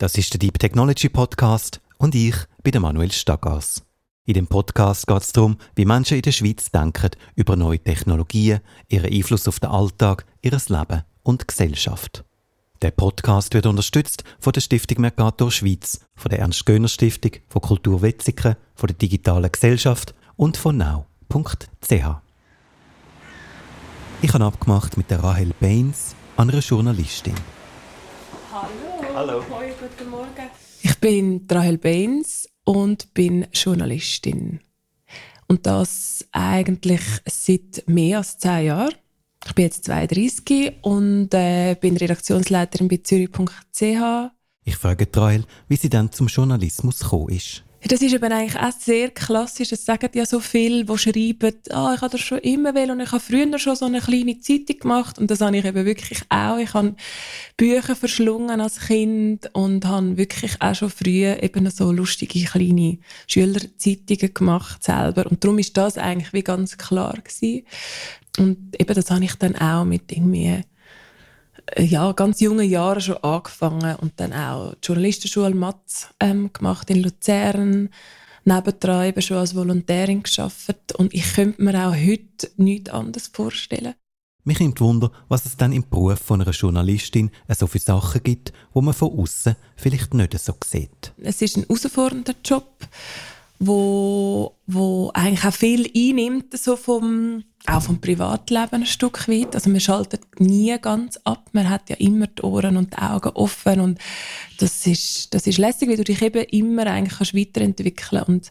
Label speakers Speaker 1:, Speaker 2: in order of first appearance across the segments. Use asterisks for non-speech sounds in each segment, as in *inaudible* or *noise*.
Speaker 1: Das ist der Deep Technology Podcast und ich bin der Manuel Staggers. In dem Podcast geht es darum, wie Menschen in der Schweiz denken über neue Technologien, ihren Einfluss auf den Alltag, ihr Leben und Gesellschaft. Der Podcast wird unterstützt von der Stiftung Mercator Schweiz, von der Ernst-Göhner-Stiftung, von Kultur Wetzikon, von der Digitalen Gesellschaft und von now.ch. Ich habe abgemacht mit der Rahel Baines, einer Journalistin.
Speaker 2: Hallo.
Speaker 1: Hallo.
Speaker 2: Hoi, guten Morgen. Ich bin Rahel Baines und bin Journalistin. Und das eigentlich seit mehr als zehn Jahren. Ich bin jetzt 32 und äh, bin Redaktionsleiterin bei Zürich.ch.
Speaker 1: Ich frage Rahel, wie sie dann zum Journalismus gekommen ist.
Speaker 2: Das ist eben eigentlich auch sehr klassisch. Es sagen ja so viele, die schreiben, ah, ich habe das schon immer will und ich habe früher schon so eine kleine Zeitung gemacht und das habe ich eben wirklich auch. Ich habe Bücher verschlungen als Kind und habe wirklich auch schon früh eben so lustige kleine Schülerzeitungen gemacht selber und darum ist das eigentlich wie ganz klar gewesen. Und eben das habe ich dann auch mit irgendwie ja, ganz jungen Jahren schon angefangen und dann auch die Journalistenschule Matz ähm, gemacht in Luzern. Nebendran eben schon als Volontärin geschafft und ich könnte mir auch heute nichts anderes vorstellen.
Speaker 1: Mich nimmt Wunder, was es dann im Beruf von einer Journalistin so viele Sachen gibt, wo man von außen vielleicht nicht so sieht.
Speaker 2: Es ist ein herausfordernder Job, wo, wo eigentlich auch viel einnimmt, so vom, auch vom Privatleben ein Stück weit. Also man schaltet nie ganz ab. Man hat ja immer die Ohren und die Augen offen und das ist, das ist lässig, weil du dich eben immer eigentlich kannst weiterentwickeln und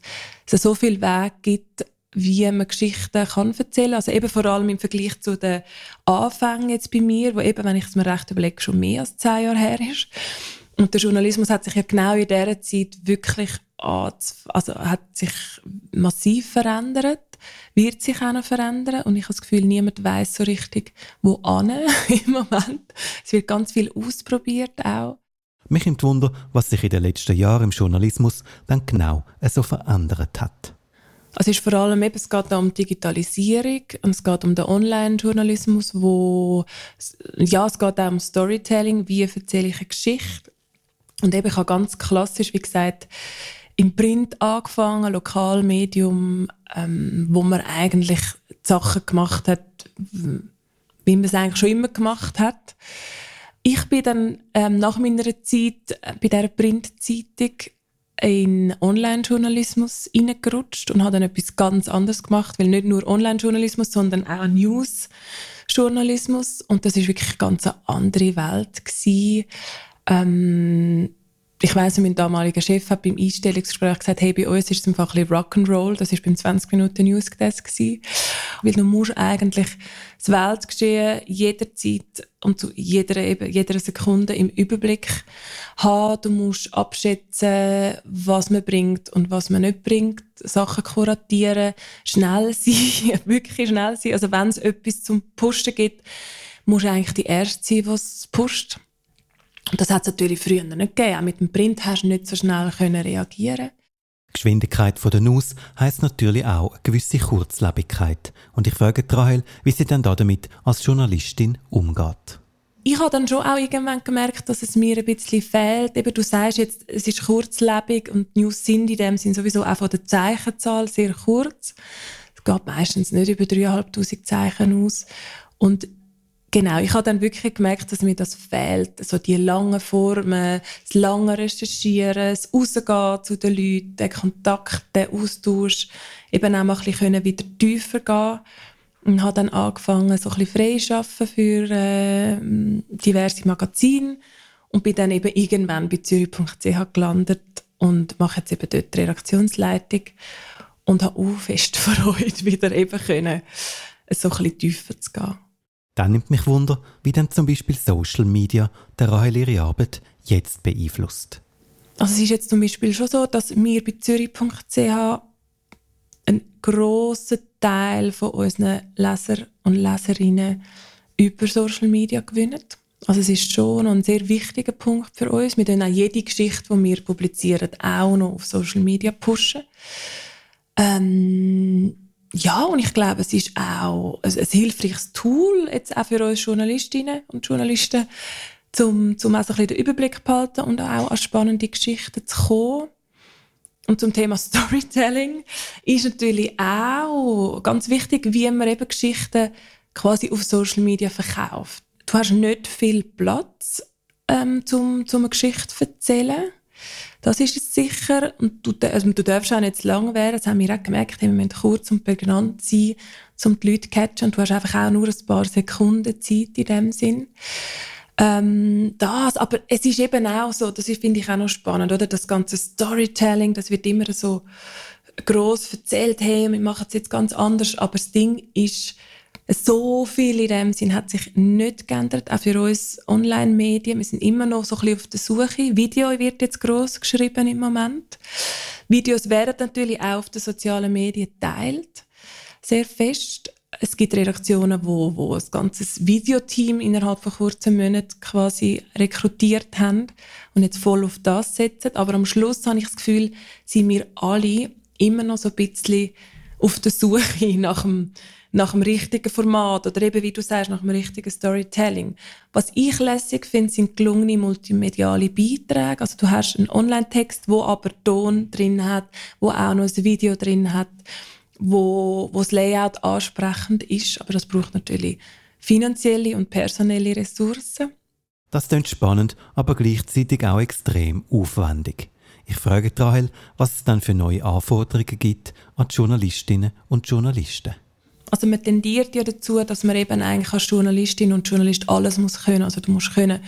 Speaker 2: es so viel Weg gibt, wie man Geschichten kann erzählen. Also eben vor allem im Vergleich zu den Anfängen jetzt bei mir, wo eben, wenn ich es mir recht überlege, schon mehr als zehn Jahre her ist. Und der Journalismus hat sich ja genau in dieser Zeit wirklich also hat sich massiv verändert, wird sich auch noch verändern und ich habe das Gefühl, niemand weiß so richtig, wo an *laughs* im Moment. Es wird ganz viel ausprobiert auch.
Speaker 1: Mich nimmt Wunder, was sich in den letzten Jahren im Journalismus dann genau so verändert hat.
Speaker 2: Also es ist vor allem eben, es geht um Digitalisierung und es geht um den Online-Journalismus, wo ja, es geht auch um Storytelling, wie erzähle ich eine Geschichte und eben, ich habe ganz klassisch, wie gesagt, im Print angefangen, Lokalmedium, ähm, wo man eigentlich Sachen gemacht hat, wie man es eigentlich schon immer gemacht hat. Ich bin dann ähm, nach meiner Zeit äh, bei dieser Printzeitung in Online-Journalismus hineingerutscht und habe dann etwas ganz anderes gemacht, weil nicht nur Online-Journalismus, sondern auch News-Journalismus und das ist wirklich eine ganz andere Welt gewesen. Ähm, ich weiss, mein damaliger Chef hat beim Einstellungsgespräch gesagt, hey, bei uns ist es einfach ein bisschen Rock'n'Roll. Das war beim 20 Minuten Newsdesk gewesen. Weil du musst eigentlich das Weltgeschehen jederzeit und zu jeder, eben, jeder Sekunde im Überblick haben. Du musst abschätzen, was man bringt und was man nicht bringt. Sachen kuratieren, schnell *laughs* sein, wirklich schnell sein. Also wenn es etwas zum Pushen gibt, musst du eigentlich die Erste sein, was pusht. Das hat es natürlich früher nicht gegeben. Auch mit dem Print hast du nicht so schnell können reagieren
Speaker 1: Geschwindigkeit von der Nuss heisst natürlich auch eine gewisse Kurzlebigkeit. Und ich frage Rahel, wie sie denn damit als Journalistin umgeht.
Speaker 2: Ich habe dann schon auch irgendwann gemerkt, dass es mir ein bisschen fehlt. Eben, du sagst jetzt, es ist kurzlebig und die News sind in dem Sinn sowieso auch von der Zeichenzahl sehr kurz. Es geht meistens nicht über 3'500 Zeichen aus. Und Genau, ich habe dann wirklich gemerkt, dass mir das fehlt. So die langen Formen, das lange Recherchieren, das Rausgehen zu den Leuten, der Austausch, eben auch mal ein bisschen wieder tiefer gehen und habe dann angefangen, so ein bisschen frei für äh, diverse Magazine und bin dann eben irgendwann bei Zürich.ch gelandet und mache jetzt eben dort die Redaktionsleitung und habe auch fest *laughs* Freude, wieder eben können, so ein bisschen tiefer zu gehen.
Speaker 1: Dann nimmt mich Wunder, wie denn zum Beispiel Social Media der Rahel ihre Arbeit jetzt beeinflusst.
Speaker 2: Also es ist jetzt zum Beispiel schon so, dass wir bei Zürich.ch einen grossen Teil von unseren Leser und Leserinnen über Social Media gewinnen. Also es ist schon ein sehr wichtiger Punkt für uns. Wir tun auch jede Geschichte, die wir publizieren, auch noch auf Social Media pushen. Ähm, ja, und ich glaube, es ist auch ein, ein hilfreiches Tool, jetzt auch für uns Journalistinnen und Journalisten, um, um auch so ein bisschen den Überblick zu behalten und auch an spannende Geschichten zu kommen. Und zum Thema *laughs* Storytelling ist natürlich auch ganz wichtig, wie man eben Geschichten quasi auf Social Media verkauft. Du hast nicht viel Platz, ähm, zum, zum eine Geschichte zu erzählen. Das ist es sicher. Und du, also du darfst auch nicht zu lang werden. Das haben wir auch gemerkt. Wir müssen kurz und prägnant sein, um die Leute zu catchen. Und du hast einfach auch nur ein paar Sekunden Zeit in dem Sinn. Ähm, das, aber es ist eben auch so, das finde ich auch noch spannend, oder? Das ganze Storytelling, das wird immer so groß erzählt, hey, wir machen es jetzt ganz anders, aber das Ding ist, so viel in dem Sinn hat sich nicht geändert, auch für uns Online-Medien. Wir sind immer noch so ein bisschen auf der Suche. Video wird jetzt groß geschrieben im Moment. Videos werden natürlich auch auf den sozialen Medien teilt, sehr fest. Es gibt Redaktionen, wo, wo ein ganzes Videoteam innerhalb von kurzen Monaten quasi rekrutiert haben und jetzt voll auf das setzen. Aber am Schluss habe ich das Gefühl, sind wir alle immer noch so ein bisschen auf der Suche *laughs* nach dem nach dem richtigen Format oder eben, wie du sagst, nach dem richtigen Storytelling. Was ich lässig finde, sind gelungene multimediale Beiträge. Also du hast einen Online-Text, wo aber Ton drin hat, wo auch noch ein Video drin hat, wo, wo das Layout ansprechend ist. Aber das braucht natürlich finanzielle und personelle Ressourcen.
Speaker 1: Das klingt spannend, aber gleichzeitig auch extrem aufwendig. Ich frage Rahel, was es dann für neue Anforderungen gibt an die Journalistinnen und Journalisten.
Speaker 2: Also man tendiert ja dazu, dass man eben eigentlich als Journalistin und Journalist alles muss können. Also du musst können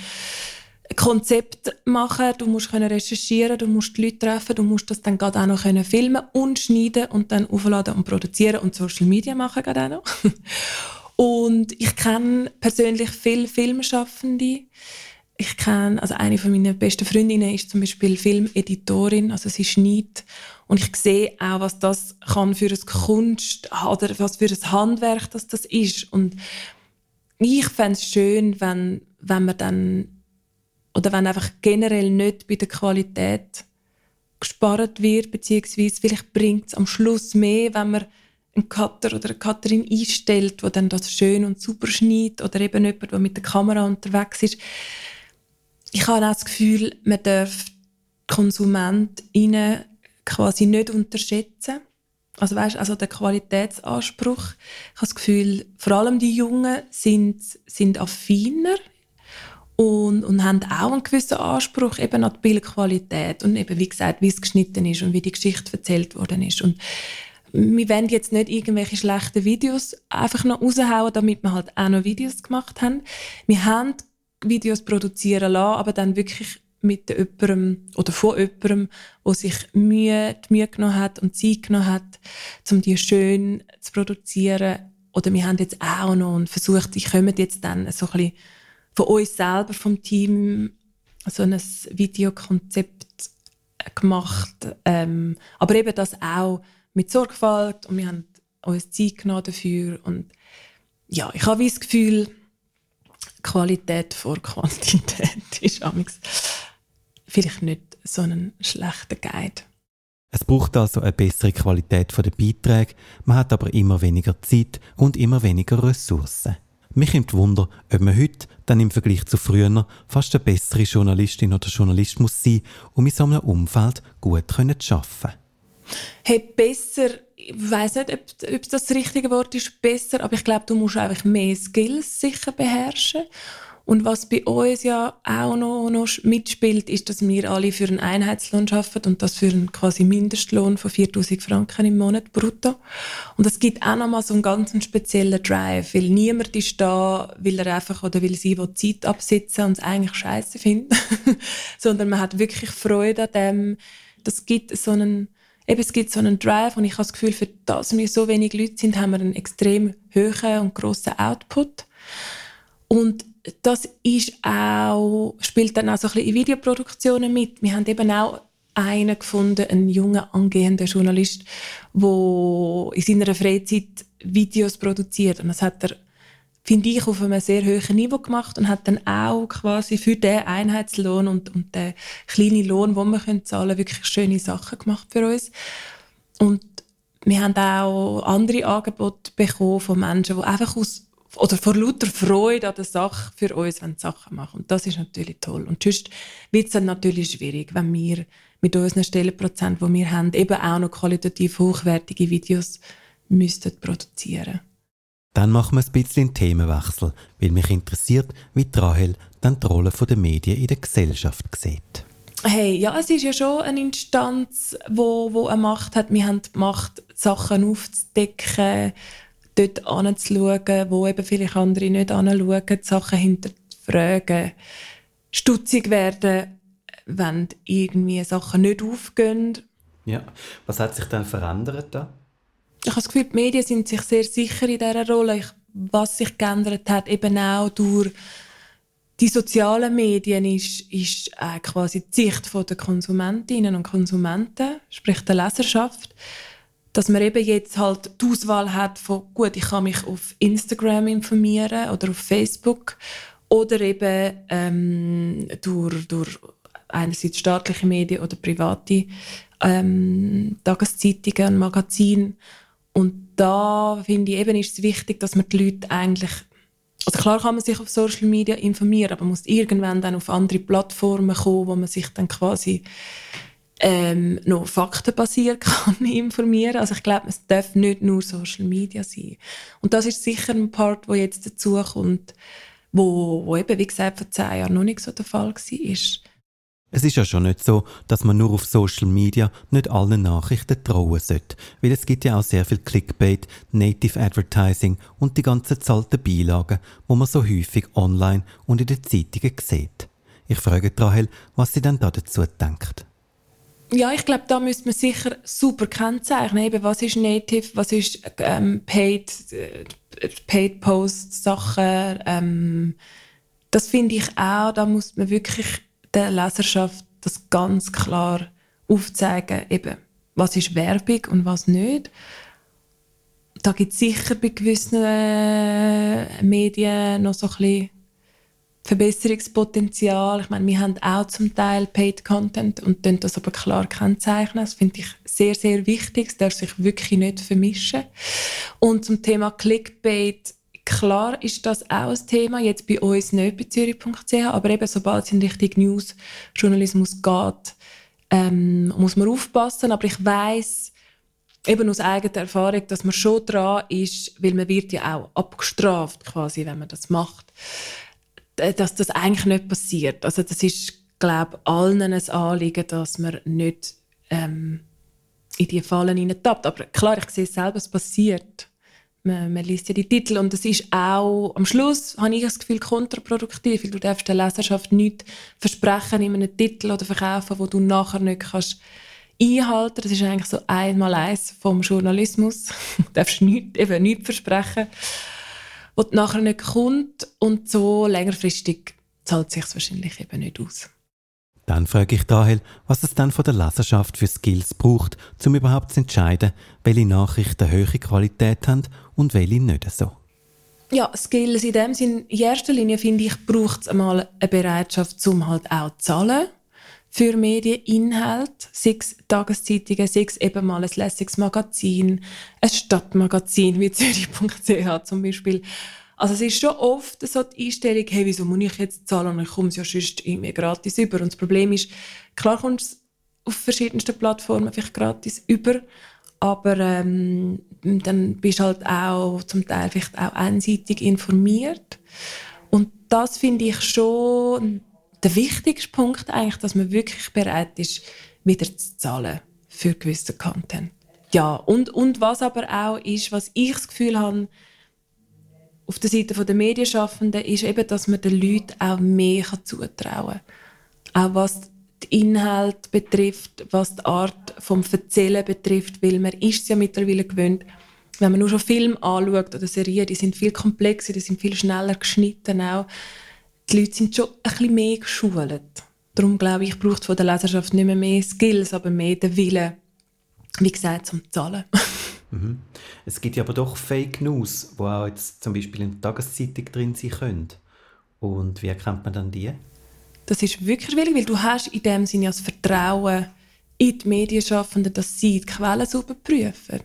Speaker 2: Konzept machen, du musst können recherchieren, du musst die Leute treffen, du musst das dann gerade auch noch können filmen und schneiden und dann aufladen und produzieren und Social Media machen gerade auch noch. *laughs* und ich kenne persönlich viele Filmschaffende. Ich kenne, also eine von meinen besten Freundinnen ist zum Beispiel Filmeditorin, also sie schneidet und ich sehe auch, was das kann für ein Kunst oder was für ein Handwerk das, das ist. Und ich fände es schön, wenn, wenn man dann, oder wenn einfach generell nicht bei der Qualität gespart wird, beziehungsweise vielleicht bringt es am Schluss mehr, wenn man einen Cutter oder eine Cutterin einstellt, der dann das schön und super schneidet oder eben jemand, der mit der Kamera unterwegs ist. Ich habe auch das Gefühl, man darf KonsumentInnen quasi nicht unterschätzen. Also weißt, also der Qualitätsanspruch. Ich habe das Gefühl, vor allem die Jungen sind, sind affiner und, und haben auch einen gewissen Anspruch eben an die Bildqualität und eben, wie gesagt, wie es geschnitten ist und wie die Geschichte erzählt worden ist. Und wir wollen jetzt nicht irgendwelche schlechten Videos einfach noch raushauen, damit wir halt auch noch Videos gemacht haben. Wir haben Videos produzieren lassen, aber dann wirklich mit jemandem oder von jemandem, der sich Mühe, die Mühe genommen hat und Zeit genommen hat, um die schön zu produzieren. Oder wir haben jetzt auch noch und versucht, ich komme jetzt dann so ein bisschen von uns selber, vom Team, so ein Videokonzept gemacht. Ähm, aber eben das auch mit Sorgfalt und wir haben uns Zeit genommen dafür. Und ja, ich habe das Gefühl, Qualität vor Quantität *laughs* ist amigs vielleicht nicht so einen schlechten Guide.
Speaker 1: Es braucht also eine bessere Qualität der Beiträge, man hat aber immer weniger Zeit und immer weniger Ressourcen. Mich nimmt Wunder, ob man heute dann im Vergleich zu früher fast eine bessere Journalistin oder Journalist muss sein, um in so einem Umfeld gut zu arbeiten.
Speaker 2: Hey, besser, ich weiss nicht, ob, ob das das richtige Wort ist, besser, aber ich glaube, du musst einfach mehr Skills sicher beherrschen und was bei uns ja auch noch, noch mitspielt, ist, dass wir alle für einen Einheitslohn arbeiten und das für einen quasi Mindestlohn von 4000 Franken im Monat brutto. Und es gibt auch noch mal so einen ganz speziellen Drive, weil niemand ist da, weil er einfach oder will sie will Zeit absitzen und es eigentlich scheiße findet, *laughs* sondern man hat wirklich Freude an dem. Das gibt so einen eben, es gibt so einen Drive und ich habe das Gefühl, für das wir so wenig Leute sind, haben wir einen extrem hohen und grossen Output. Und das ist auch, spielt dann auch so ein bisschen in Videoproduktionen mit. Wir haben eben auch einen gefunden, einen jungen, angehenden Journalist, der in seiner Freizeit Videos produziert. Und das hat er, finde ich, auf einem sehr hohen Niveau gemacht und hat dann auch quasi für den Einheitslohn und, und den kleinen Lohn, den wir können zahlen wirklich schöne Sachen gemacht für uns. Und wir haben auch andere Angebote bekommen von Menschen, die einfach aus oder vor lauter Freude an der Sache für uns, Sachen machen. Und das ist natürlich toll. Und sonst wird es dann natürlich schwierig, wenn wir mit unseren Stellenprozent, die wir haben, eben auch noch qualitativ hochwertige Videos müssten produzieren.
Speaker 1: Dann machen wir ein bisschen einen Themenwechsel, weil mich interessiert, wie Rahel dann die Rolle der Medien in der Gesellschaft sieht.
Speaker 2: Hey, ja, es ist ja schon eine Instanz, wo, wo eine Macht hat. Wir haben die Macht, Sachen aufzudecken, dort anzuschauen, wo eben vielleicht andere nicht anschauen, Sachen hinterfragen, stutzig werden, wenn irgendwie Sachen nicht aufgehen.
Speaker 1: Ja, was hat sich dann verändert da?
Speaker 2: Ich habe das Gefühl, die Medien sind sich sehr sicher in dieser Rolle. Ich, was sich geändert hat, eben auch durch die sozialen Medien, ist, ist äh, quasi die Sicht der Konsumentinnen und Konsumenten, sprich der Leserschaft dass man eben jetzt halt die Auswahl hat von, gut, ich kann mich auf Instagram informieren oder auf Facebook oder eben ähm, durch, durch einerseits staatliche Medien oder private ähm, Tageszeitungen und Magazine. Und da finde ich eben ist es wichtig, dass man die Leute eigentlich also klar kann man sich auf Social Media informieren, aber man muss irgendwann dann auf andere Plattformen kommen, wo man sich dann quasi ähm, noch faktenbasiert *laughs* kann informieren. Also ich glaube, es darf nicht nur Social Media sein. Und das ist sicher ein Part, wo jetzt dazu kommt, wo, wo eben, wie gesagt, vor zehn Jahren noch nicht so der Fall war.
Speaker 1: Es ist ja schon nicht so, dass man nur auf Social Media nicht allen Nachrichten trauen sollte, weil es gibt ja auch sehr viel Clickbait, Native Advertising und die ganzen zahlten Beilagen, wo man so häufig online und in den Zeitungen sieht. Ich frage Rahel, was sie denn da dazu denkt
Speaker 2: ja, ich glaube, da müsste man sicher super kennzeichnen. Eben, was ist Native, was ist ähm, Paid, äh, Paid Post Sachen. Ähm, das finde ich auch, da muss man wirklich der Leserschaft das ganz klar aufzeigen, eben, was ist Werbung und was nicht. Da gibt es sicher bei gewissen äh, Medien noch so ein bisschen Verbesserungspotenzial. Ich meine, wir haben auch zum Teil Paid Content und können das aber klar kennzeichnen. Das finde ich sehr, sehr wichtig. Es darf sich wirklich nicht vermischen. Und zum Thema Clickbait, klar ist das auch ein Thema, jetzt bei uns nicht bei Zürich.ch, aber eben sobald es in Richtung News-Journalismus geht, ähm, muss man aufpassen. Aber ich weiß eben aus eigener Erfahrung, dass man schon dran ist, weil man wird ja auch abgestraft quasi, wenn man das macht. Dass das eigentlich nicht passiert. Also das ist, glaube allen ein Anliegen, dass man nicht ähm, in die Fallen hineintappt. Aber klar, ich sehe selber, es passiert. Man, man, liest ja die Titel und es ist auch, am Schluss habe ich das Gefühl, kontraproduktiv, weil du darfst der Leserschaft nichts versprechen in einem Titel oder verkaufen, wo du nachher nicht kannst einhalten. Das ist eigentlich so einmal eins vom Journalismus. *laughs* du darfst nicht, eben nichts versprechen die nachher nicht kommt und so längerfristig zahlt sich wahrscheinlich eben nicht aus.
Speaker 1: Dann frage ich Dahel, was es dann von der Leserschaft für Skills braucht, um überhaupt zu entscheiden, welche Nachrichten höhere Qualität haben und welche nicht so.
Speaker 2: Ja, Skills in dem Sinn, in erster Linie finde ich, braucht es einmal eine Bereitschaft, um halt auch zu zahlen für Medieninhalt, sechs Tageszeitungen, sechs eben mal ein lässiges Magazin, ein Stadtmagazin wie *laughs* Zürich.ch zum Beispiel. Also es ist schon oft so die Einstellung, hey, wieso muss ich jetzt zahlen und ich komme es ja sonst irgendwie gratis über. Und das Problem ist, klar kommst du auf verschiedensten Plattformen vielleicht gratis über, aber ähm, dann bist du halt auch zum Teil vielleicht auch einseitig informiert. Und das finde ich schon der wichtigste Punkt eigentlich, dass man wirklich bereit ist, wieder zu zahlen für gewissen Content. Ja, und, und was aber auch ist, was ich das Gefühl habe, auf der Seite der Medienschaffenden, ist eben, dass man den Leuten auch mehr zutrauen kann. Auch was den Inhalt betrifft, was die Art vom Erzählen betrifft, weil man ist es ja mittlerweile gewöhnt, wenn man nur schon Filme anschaut oder Serien, die sind viel komplexer, die sind viel schneller geschnitten auch die Leute sind schon ein bisschen mehr geschult. Darum glaube ich, braucht von der Leserschaft nicht mehr mehr Skills, aber mehr den Willen, wie gesagt, zum Zahlen. *laughs*
Speaker 1: Mhm. Es gibt ja aber doch Fake News, wo auch jetzt zum Beispiel in der Tageszeitung drin sein können. Und wie erkennt man dann die?
Speaker 2: Das ist wirklich schwierig, weil du hast in dem Sinne das Vertrauen in die Medienschaffenden, dass sie die Quellen sauber prüfen.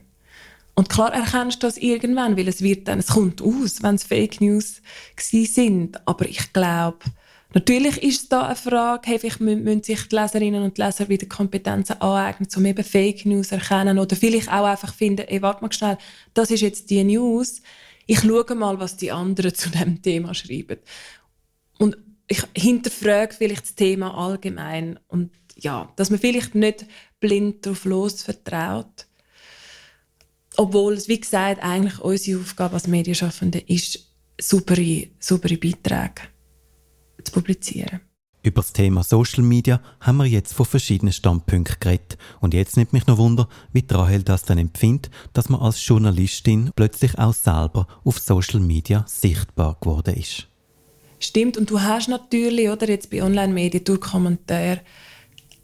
Speaker 2: Und klar erkennst du das irgendwann, weil es wird dann, es kommt aus, wenn es Fake News sind. Aber ich glaube, natürlich ist es da eine Frage, hey, vielleicht müssen sich die Leserinnen und Leser wieder Kompetenzen aneignen, um eben Fake News erkennen. Oder vielleicht auch einfach finden, ey, warte mal schnell, das ist jetzt die News. Ich schaue mal, was die anderen zu dem Thema schreiben. Und ich hinterfrage vielleicht das Thema allgemein. Und ja, dass man vielleicht nicht blind darauf los vertraut obwohl es, wie gesagt, eigentlich unsere Aufgabe als Medienschaffende ist, saubere, saubere Beiträge zu publizieren.
Speaker 1: Über das Thema Social Media haben wir jetzt von verschiedenen Standpunkten geredet. Und jetzt nimmt mich noch Wunder, wie Rahel das dann empfindet, dass man als Journalistin plötzlich auch selber auf Social Media sichtbar geworden ist.
Speaker 2: Stimmt, und du hast natürlich, oder jetzt bei Online-Medien durch Kommentare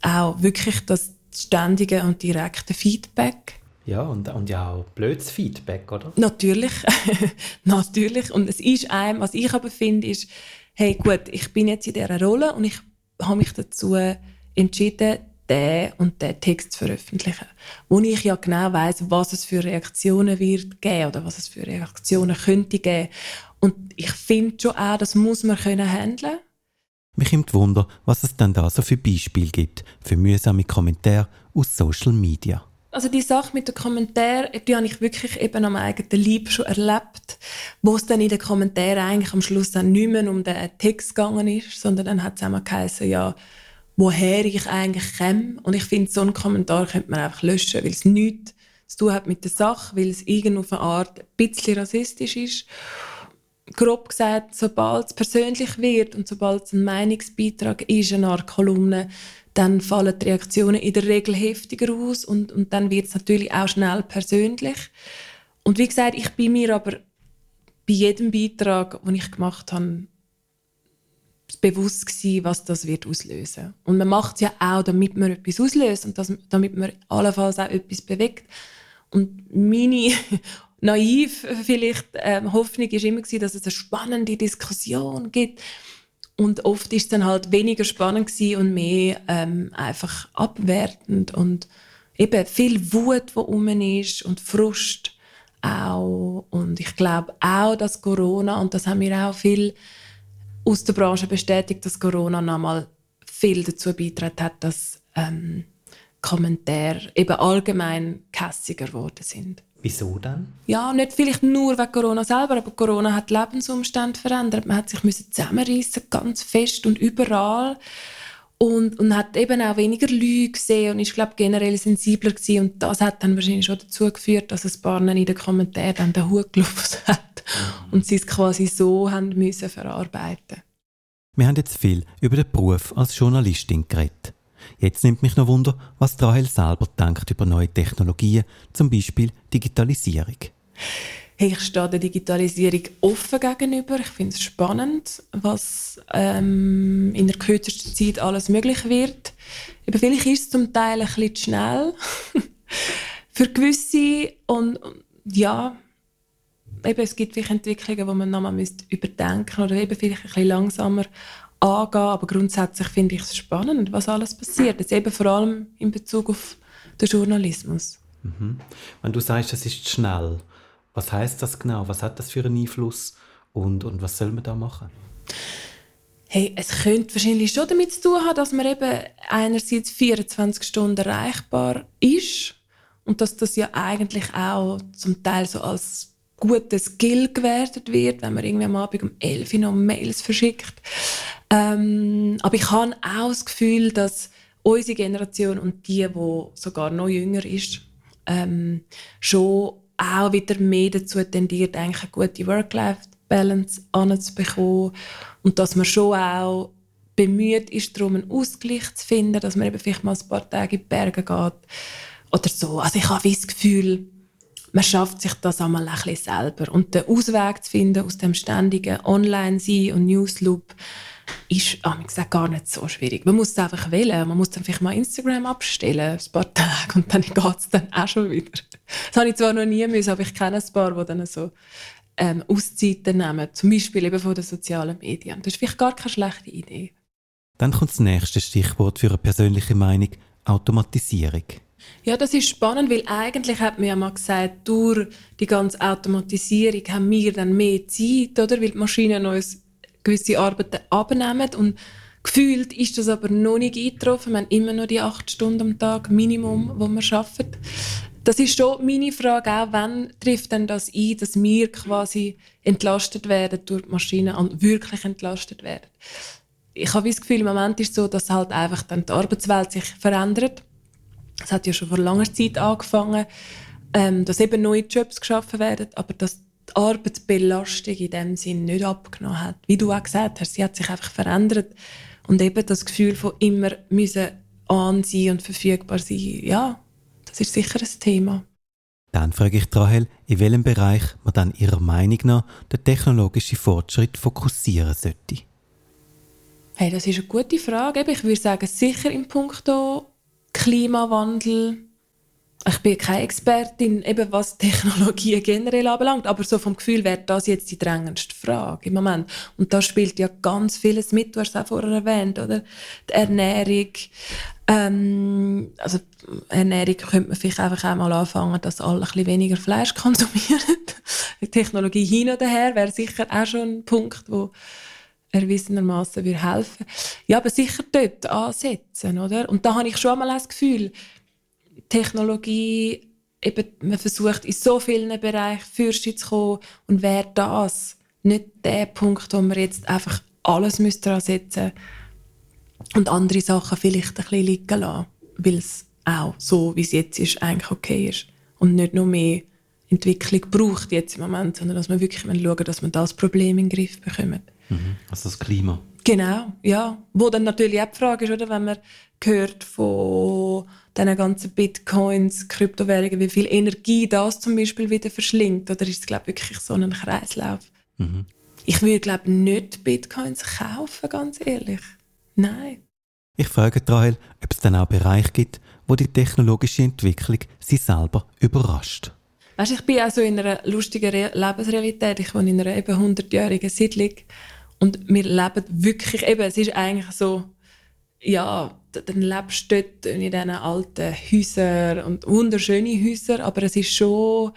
Speaker 2: auch wirklich das ständige und direkte Feedback
Speaker 1: ja, und, und ja auch blödes Feedback, oder?
Speaker 2: Natürlich, *laughs* natürlich. Und es ist einem, was ich aber finde, ist, hey gut, ich bin jetzt in dieser Rolle und ich habe mich dazu entschieden, den und den Text zu veröffentlichen. Wo ich ja genau weiß, was es für Reaktionen wird geben oder was es für Reaktionen könnte geben. Und ich finde schon auch, das muss man können handeln.
Speaker 1: Mich nimmt Wunder, was es dann da so für Beispiele gibt für mühsame Kommentare aus Social Media.
Speaker 2: Also die Sache mit den Kommentaren, die habe ich wirklich eben am eigenen Leib schon erlebt, wo es dann in den Kommentaren eigentlich am Schluss dann nicht mehr um den Text gegangen ist, sondern dann hat es einmal geheißen, ja, woher ich eigentlich komme. Und ich finde, so einen Kommentar könnte man einfach löschen, weil es nichts zu tun hat mit der Sache, weil es irgendwo auf eine Art ein bisschen rassistisch ist. Grob gesagt, sobald es persönlich wird und sobald es ein Meinungsbeitrag ist, eine Art Kolumne, dann fallen die Reaktionen in der Regel heftiger aus und, und dann wird es natürlich auch schnell persönlich. Und wie gesagt, ich bin mir aber bei jedem Beitrag, den ich gemacht habe, bewusst gewesen, was das wird auslösen. Und man macht es ja auch, damit man etwas auslöst und das, damit man allenfalls auch etwas bewegt. Und meine *laughs* naiv vielleicht ähm, Hoffnung ist immer gewesen, dass es eine spannende Diskussion gibt und oft ist es dann halt weniger spannend und mehr ähm, einfach abwertend und eben viel Wut, die rum ist und Frust auch. Und ich glaube auch, dass Corona, und das haben wir auch viel aus der Branche bestätigt, dass Corona nochmal viel dazu beitragen hat, dass ähm, Kommentare eben allgemein kässiger geworden sind.
Speaker 1: Wieso dann?
Speaker 2: Ja, nicht vielleicht nur wegen Corona selber, aber Corona hat Lebensumstände verändert. Man hat sich müssen zusammenreißen, ganz fest und überall. Und, und hat eben auch weniger Leute gesehen und ist, glaube generell sensibler gewesen. Und das hat dann wahrscheinlich schon dazu geführt, dass ein paar in den Kommentaren dann den Hut gelupft hat. *laughs* und sie es quasi so haben müssen verarbeiten.
Speaker 1: Wir haben jetzt viel über den Beruf als Journalistin geredet. Jetzt nimmt mich noch Wunder, was Rahel selber denkt über neue Technologien, zum Beispiel Digitalisierung.
Speaker 2: Hey, ich stehe der Digitalisierung offen gegenüber. Ich finde es spannend, was ähm, in der kürzesten Zeit alles möglich wird. Eben, vielleicht ist es zum Teil ein bisschen zu schnell *laughs* für gewisse und ja, eben, es gibt vielleicht Entwicklungen, die man nochmal überdenken müsste oder eben vielleicht ein bisschen langsamer angehen, aber grundsätzlich finde ich es spannend, was alles passiert. Jetzt eben vor allem in Bezug auf den Journalismus.
Speaker 1: Mhm. Wenn du sagst, es ist schnell, was heißt das genau? Was hat das für einen Einfluss und, und was soll man da machen?
Speaker 2: Hey, es könnte wahrscheinlich schon damit zu tun haben, dass man eben einerseits 24 Stunden erreichbar ist und dass das ja eigentlich auch zum Teil so als guter Skill gewertet wird, wenn man irgendwie am Abend um 11 Uhr noch Mails verschickt. Ähm, aber ich habe auch das Gefühl, dass unsere Generation und die, die sogar noch jünger ist, ähm, schon auch wieder mehr dazu tendiert, eigentlich eine gute Work-Life-Balance anzubekommen und dass man schon auch bemüht ist, darum einen Ausgleich zu finden, dass man eben vielleicht mal ein paar Tage in die Berge geht oder so. Also ich habe das Gefühl, man schafft sich das einmal ein bisschen selber und den Ausweg zu finden aus dem ständigen Online-Sein und Newsloop, ist oh, gesagt, gar nicht so schwierig. Man muss es einfach wählen. Man muss dann vielleicht mal Instagram abstellen, ein paar Tage, und dann *laughs* geht es dann auch schon wieder. Das habe ich zwar noch nie müssen, aber ich kenne ein paar, die dann so ähm, Auszeiten nehmen, zum Beispiel eben von den sozialen Medien. Das ist vielleicht gar keine schlechte Idee.
Speaker 1: Dann kommt das nächste Stichwort für eine persönliche Meinung, Automatisierung.
Speaker 2: Ja, das ist spannend, weil eigentlich hat man ja mal gesagt, durch die ganze Automatisierung haben wir dann mehr Zeit, oder? Weil die Maschinen uns gewisse Arbeiten abnehmen und gefühlt ist das aber noch nicht eingetroffen. Wir haben immer noch die acht Stunden am Tag Minimum, wo wir arbeiten. Das ist schon meine Frage auch, wann trifft denn das ein, dass wir quasi entlastet werden durch die Maschinen und wirklich entlastet werden. Ich habe das Gefühl, im Moment ist es so, dass halt einfach dann die Arbeitswelt sich verändert es hat ja schon vor langer Zeit angefangen, ähm, dass eben neue Jobs geschaffen werden, aber dass die Arbeitsbelastung in dem Sinn nicht abgenommen hat. Wie du auch gesagt hast, sie hat sich einfach verändert und eben das Gefühl von immer müssen an sein und verfügbar sein, ja, das ist sicher ein Thema.
Speaker 1: Dann frage ich Rahel, in welchem Bereich man dann ihrer Meinung nach den technologischen Fortschritt fokussieren sollte.
Speaker 2: Hey, das ist eine gute Frage. Ich würde sagen, sicher im Punkt Klimawandel. Ich bin keine Expertin, eben was Technologie generell anbelangt, aber so vom Gefühl wäre das jetzt die drängendste Frage im Moment. Und da spielt ja ganz vieles mit, du hast es auch vorher erwähnt, oder? Die Ernährung, ähm, also Ernährung könnte man vielleicht einfach auch mal anfangen, dass alle ein bisschen weniger Fleisch konsumieren. *laughs* Technologie hin oder her wäre sicher auch schon ein Punkt, wo erwiesenermaßen helfen. Ja, aber sicher dort ansetzen, oder? Und da habe ich schon einmal das Gefühl, Technologie, eben, man versucht in so vielen Bereichen Fürste zu kommen und wäre das nicht der Punkt, wo man jetzt einfach alles müsste ansetzen und andere Sachen vielleicht ein bisschen liegen lassen, weil es auch so, wie es jetzt ist, eigentlich okay ist und nicht noch mehr Entwicklung braucht jetzt im Moment, sondern dass man wirklich schauen dass man das Problem in den Griff bekommt.
Speaker 1: Mhm. Also das Klima.
Speaker 2: Genau, ja. Wo dann natürlich auch die Frage ist, oder, wenn man hört von diesen ganzen Bitcoins, Kryptowährungen, wie viel Energie das zum Beispiel wieder verschlingt, oder ist es, glaube ich, wirklich so ein Kreislauf? Mhm. Ich würde, glaube ich, nicht Bitcoins kaufen, ganz ehrlich. Nein.
Speaker 1: Ich frage Rahel, ob es dann auch Bereiche gibt, wo die technologische Entwicklung sie selber überrascht.
Speaker 2: Weißt, ich bin auch so in einer lustigen Lebensrealität. Ich wohne in einer eben 100-jährigen Siedlung und wir leben wirklich, eben, es ist eigentlich so, ja, dann lebst du dort in diesen alten Häusern und wunderschöne Häuser, aber es ist schon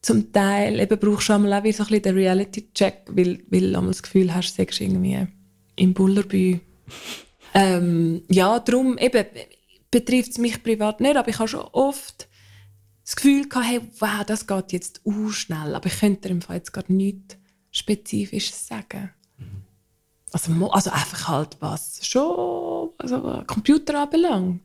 Speaker 2: zum Teil, eben brauchst du auch wieder so ein bisschen den Reality-Check, weil, weil du das Gefühl hast, du sagst irgendwie im Bullerbü. *laughs* ähm, ja, darum eben, betrifft es mich privat nicht, aber ich habe schon oft das Gefühl gehabt, hey, wow, das geht jetzt uh schnell, aber ich könnte im Fall jetzt gerade nichts Spezifisches sagen. Also, also einfach halt was schon also Computer anbelangt.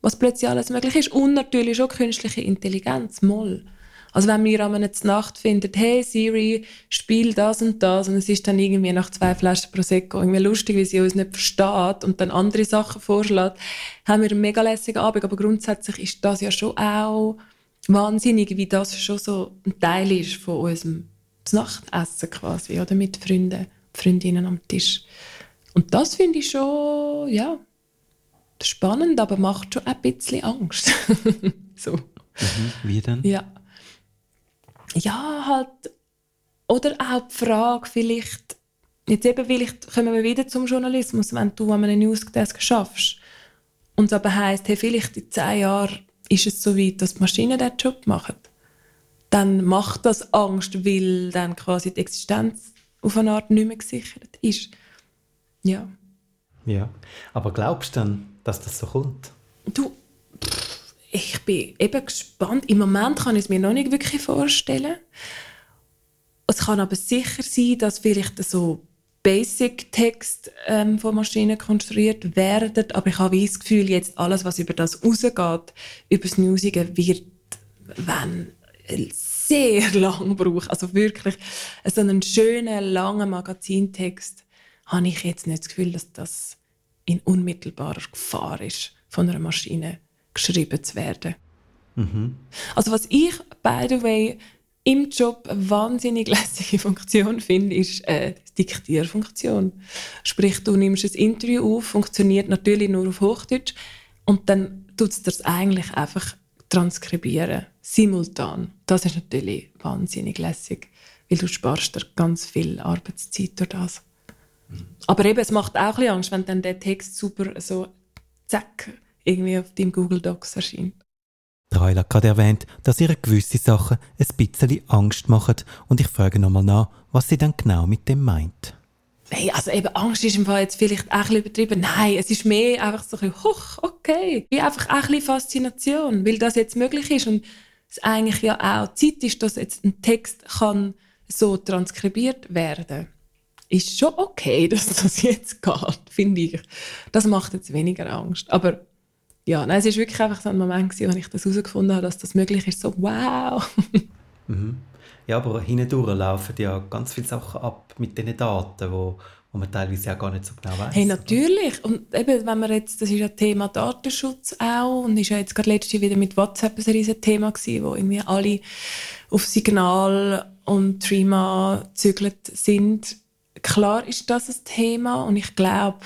Speaker 2: Was plötzlich alles möglich ist. Und natürlich auch künstliche Intelligenz, Moll. Also wenn wir am einer Nacht finden, hey Siri, spiel das und das und es ist dann irgendwie nach zwei Flaschen Prosecco irgendwie lustig, wie sie uns nicht versteht und dann andere Sachen vorschlägt, haben wir einen mega lässigen Abend. Aber grundsätzlich ist das ja schon auch wahnsinnig, wie das schon so ein Teil ist von unserem Nachtessen quasi, oder mit Freunden. Freundinnen am Tisch. Und das finde ich schon, ja, spannend, aber macht schon ein bisschen Angst. *laughs* so.
Speaker 1: Mhm, wie denn?
Speaker 2: Ja. Ja, halt, oder auch die Frage vielleicht, jetzt eben vielleicht kommen wir wieder zum Journalismus, wenn du an einem Newsdesk schaffst und es aber heisst, hey, vielleicht in zehn Jahren ist es so weit, dass die Maschinen diesen Job machen, dann macht das Angst, weil dann quasi die Existenz auf eine Art nicht mehr gesichert ist. Ja.
Speaker 1: Ja, aber glaubst du dann, dass das so kommt?
Speaker 2: Du, ich bin eben gespannt. Im Moment kann ich es mir noch nicht wirklich vorstellen. Es kann aber sicher sein, dass vielleicht so Basic-Text ähm, von Maschinen konstruiert werden, aber ich habe das Gefühl, jetzt alles, was über das rausgeht, über das Newsige, wird, wenn sehr *laughs* lang braucht. Also wirklich so einen schönen, langen Magazintext habe ich jetzt nicht das Gefühl, dass das in unmittelbarer Gefahr ist, von einer Maschine geschrieben zu werden. Mhm. Also was ich, by the way, im Job eine wahnsinnig *laughs* lässige Funktion finde, ist äh, die Diktierfunktion. Sprich, du nimmst ein Interview auf, funktioniert natürlich nur auf Hochdeutsch und dann tut es das eigentlich einfach transkribieren, simultan. Das ist natürlich wahnsinnig lässig, weil du sparst dir ganz viel Arbeitszeit durch das. Aber eben, es macht auch ein bisschen Angst, wenn dann der Text super so zack irgendwie auf deinem Google Docs erscheint.
Speaker 1: Rahel hat erwähnt, dass ihr gewisse Sachen ein bisschen Angst machen und ich frage nochmal nach, was sie dann genau mit dem meint.
Speaker 2: Hey, also eben Angst ist im Fall jetzt vielleicht auch ein bisschen übertrieben. Nein, es ist mehr einfach so ein bisschen, huch, okay. Wie einfach auch ein bisschen Faszination, weil das jetzt möglich ist und es eigentlich ja auch Zeit ist, dass jetzt ein Text kann so transkribiert werden ist schon okay, *laughs* dass das jetzt geht, finde ich. Das macht jetzt weniger Angst. Aber ja, nein, es ist wirklich einfach so ein Moment als ich das herausgefunden habe, dass das möglich ist. So, wow! *laughs*
Speaker 1: mhm. Ja, aber hindurch laufen ja ganz viele Sachen ab mit diesen Daten, wo, wo man teilweise auch gar nicht so genau weiß.
Speaker 2: Hey, natürlich. Und eben, wenn man jetzt, das ist ja Thema Datenschutz auch und ist ja jetzt gerade letztes wieder mit WhatsApp ein riesiges Thema gewesen, wo irgendwie alle auf Signal und Trima gezügelt sind. Klar ist das ein Thema und ich glaube,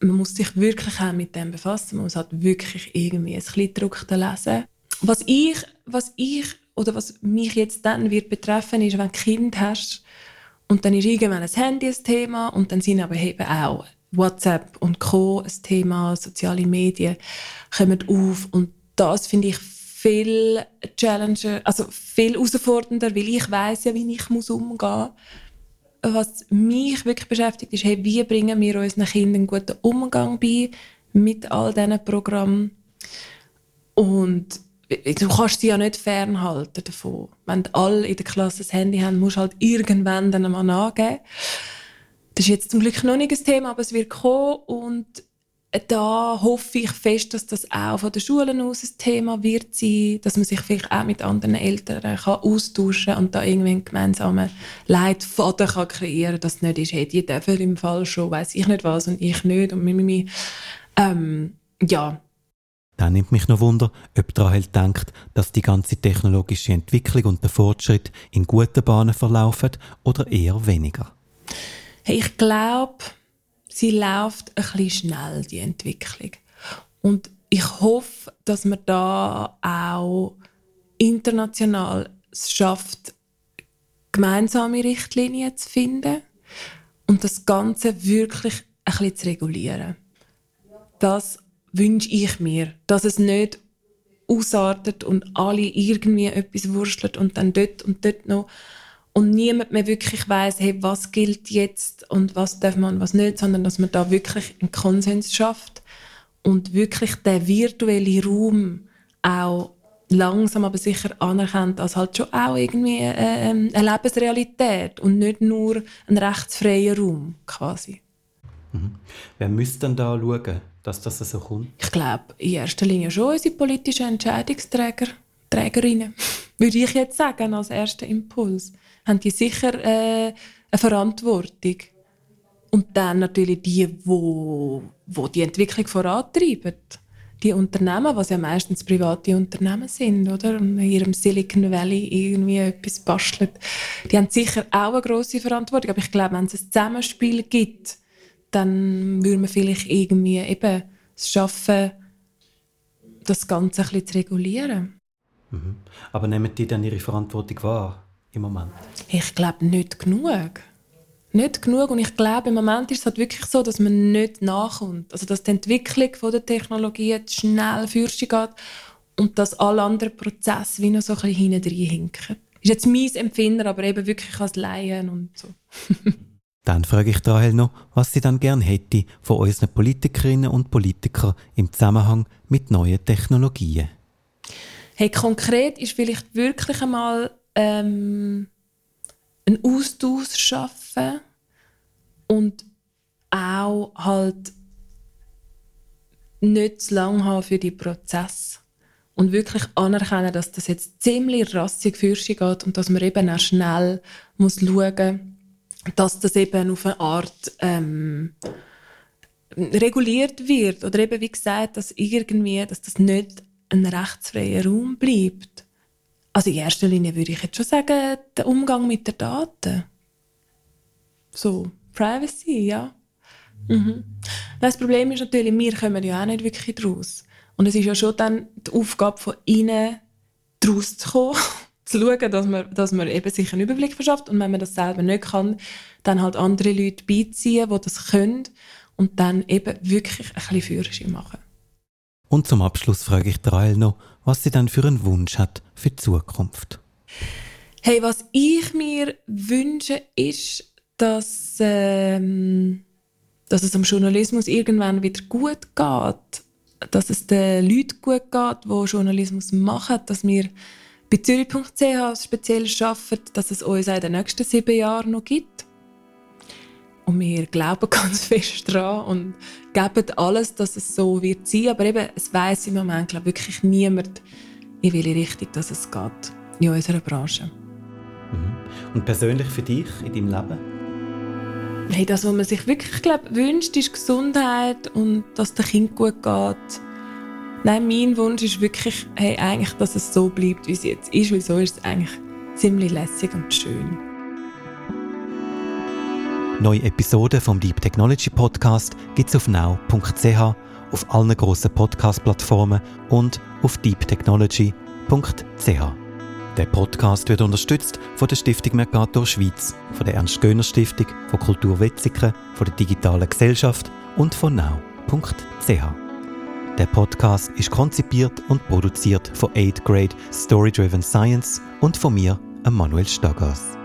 Speaker 2: man muss sich wirklich auch mit dem befassen. Man muss halt wirklich irgendwie ein Kleidruckte lesen. Was ich, was ich oder was mich jetzt dann wird betreffen, ist, wenn du ein Kind hast und dann ist irgendwann ein Handy ein Thema und dann sind aber eben auch WhatsApp und Co. ein Thema, soziale Medien kommen auf und das finde ich viel challenger, also viel herausfordernder, weil ich weiß ja, wie ich muss umgehen muss. Was mich wirklich beschäftigt, ist, hey, wie bringen wir unseren Kindern einen guten Umgang bei mit all diesen Programmen und du kannst sie ja nicht fernhalten davon. Wenn alle in der Klasse ein Handy haben, musst du halt irgendwann dann mal angeben. Das ist jetzt zum Glück noch nicht ein Thema, aber es wird kommen und da hoffe ich fest, dass das auch von den Schulen aus ein Thema wird sein, dass man sich vielleicht auch mit anderen Eltern kann austauschen und da irgendwie einen gemeinsamen Leitfaden kann kreieren kann, dass es nicht ist, hey, die dürfen im Fall schon, weiß ich nicht was und ich nicht und mimimi. Ähm, ja,
Speaker 1: dann nimmt mich noch Wunder, ob Rahel denkt, dass die ganze technologische Entwicklung und der Fortschritt in guten Bahnen verlaufen oder eher weniger.
Speaker 2: Hey, ich glaube, sie läuft ein bisschen schnell, die Entwicklung. Und ich hoffe, dass man da auch international es schafft, gemeinsame Richtlinien zu finden und das Ganze wirklich ein bisschen zu regulieren. Das wünsche ich mir, dass es nicht ausartet und alle irgendwie etwas wurschteln und dann dort und dort noch und niemand mehr wirklich weiß, hey, was gilt jetzt und was darf man was nicht, sondern dass man da wirklich einen Konsens schafft und wirklich der virtuelle Raum auch langsam aber sicher anerkennt als halt schon auch irgendwie äh, ähm, eine Lebensrealität und nicht nur ein rechtsfreier Raum quasi.
Speaker 1: Mhm. Wer müsste denn da schauen, dass das so kommt?
Speaker 2: Ich glaube, in erster Linie schon unsere politischen Entscheidungsträger, Trägerinnen, *laughs* würde ich jetzt sagen, als erster Impuls. Haben die sicher äh, eine Verantwortung. Und dann natürlich die, wo, wo die Entwicklung vorantreiben. Die Unternehmen, was ja meistens private Unternehmen sind, oder? Und in ihrem Silicon Valley irgendwie etwas basteln. Die haben sicher auch eine grosse Verantwortung. Aber ich glaube, wenn es ein Zusammenspiel gibt, dann würde man vielleicht irgendwie eben es schaffen, das Ganze ein bisschen zu regulieren.
Speaker 1: Mhm. Aber nehmen die dann ihre Verantwortung wahr im Moment?
Speaker 2: Ich glaube nicht genug. Nicht genug. Und ich glaube, im Moment ist es halt wirklich so, dass man nicht nachkommt. Also, dass die Entwicklung von der Technologie schnell fürsten geht und dass alle anderen Prozesse wie noch so ein bisschen hinten hinken. Ist jetzt mein Empfinden, aber eben wirklich als Laien und so. *laughs*
Speaker 1: Dann frage ich Rahel noch, was sie dann gern hätte von unseren Politikerinnen und Politikern im Zusammenhang mit neuen Technologien.
Speaker 2: Hey, konkret ist vielleicht wirklich einmal ähm, ein Austausch schaffen und auch halt nicht zu lang haben für die Prozess und wirklich anerkennen, dass das jetzt ziemlich rassig für geht und dass man eben auch schnell muss schauen muss, dass das eben auf eine Art ähm, reguliert wird oder eben wie gesagt, dass irgendwie, dass das nicht ein rechtsfreier Raum bleibt. Also in erster Linie würde ich jetzt schon sagen, der Umgang mit den Daten. So, Privacy, ja. Mhm. Das Problem ist natürlich, wir kommen ja auch nicht wirklich draus. Und es ist ja schon dann die Aufgabe von ihnen, daraus zu kommen zu schauen, dass man, dass man eben sich einen Überblick verschafft und wenn man das selber nicht kann, dann halt andere Leute beiziehen, die das können und dann eben wirklich ein bisschen Führerschein machen.
Speaker 1: Und zum Abschluss frage ich Rael noch, was sie dann für einen Wunsch hat für die Zukunft.
Speaker 2: Hey, was ich mir wünsche, ist, dass, ähm, dass es am Journalismus irgendwann wieder gut geht. Dass es den Leuten gut geht, die Journalismus machen. Dass wir bei Zürich.ch speziell arbeiten, dass es uns auch in den nächsten sieben Jahren noch gibt. Und wir glauben *laughs* ganz fest daran und geben alles, dass es so wird sein. Aber eben, es weiß im Moment glaub, wirklich niemand, in welche Richtung dass es geht in unserer Branche.
Speaker 1: Mhm. Und persönlich für dich in deinem Leben?
Speaker 2: Hey, das, was man sich wirklich glaub, wünscht, ist Gesundheit und dass der Kind gut geht. Nein, mein Wunsch ist wirklich, hey, eigentlich, dass es so bleibt, wie es jetzt ist, weil so ist es eigentlich ziemlich lässig und schön.
Speaker 1: Neue Episoden vom Deep Technology Podcast gibt es auf now.ch, auf allen grossen Podcast-Plattformen und auf deeptechnology.ch. Der Podcast wird unterstützt von der Stiftung Mercator Schweiz, von der Ernst-Göhner-Stiftung, von Kultur Wetzikon, von der Digitalen Gesellschaft und von now.ch. Der Podcast ist konzipiert und produziert von 8 Grade Story Driven Science und von mir, Manuel Stagas.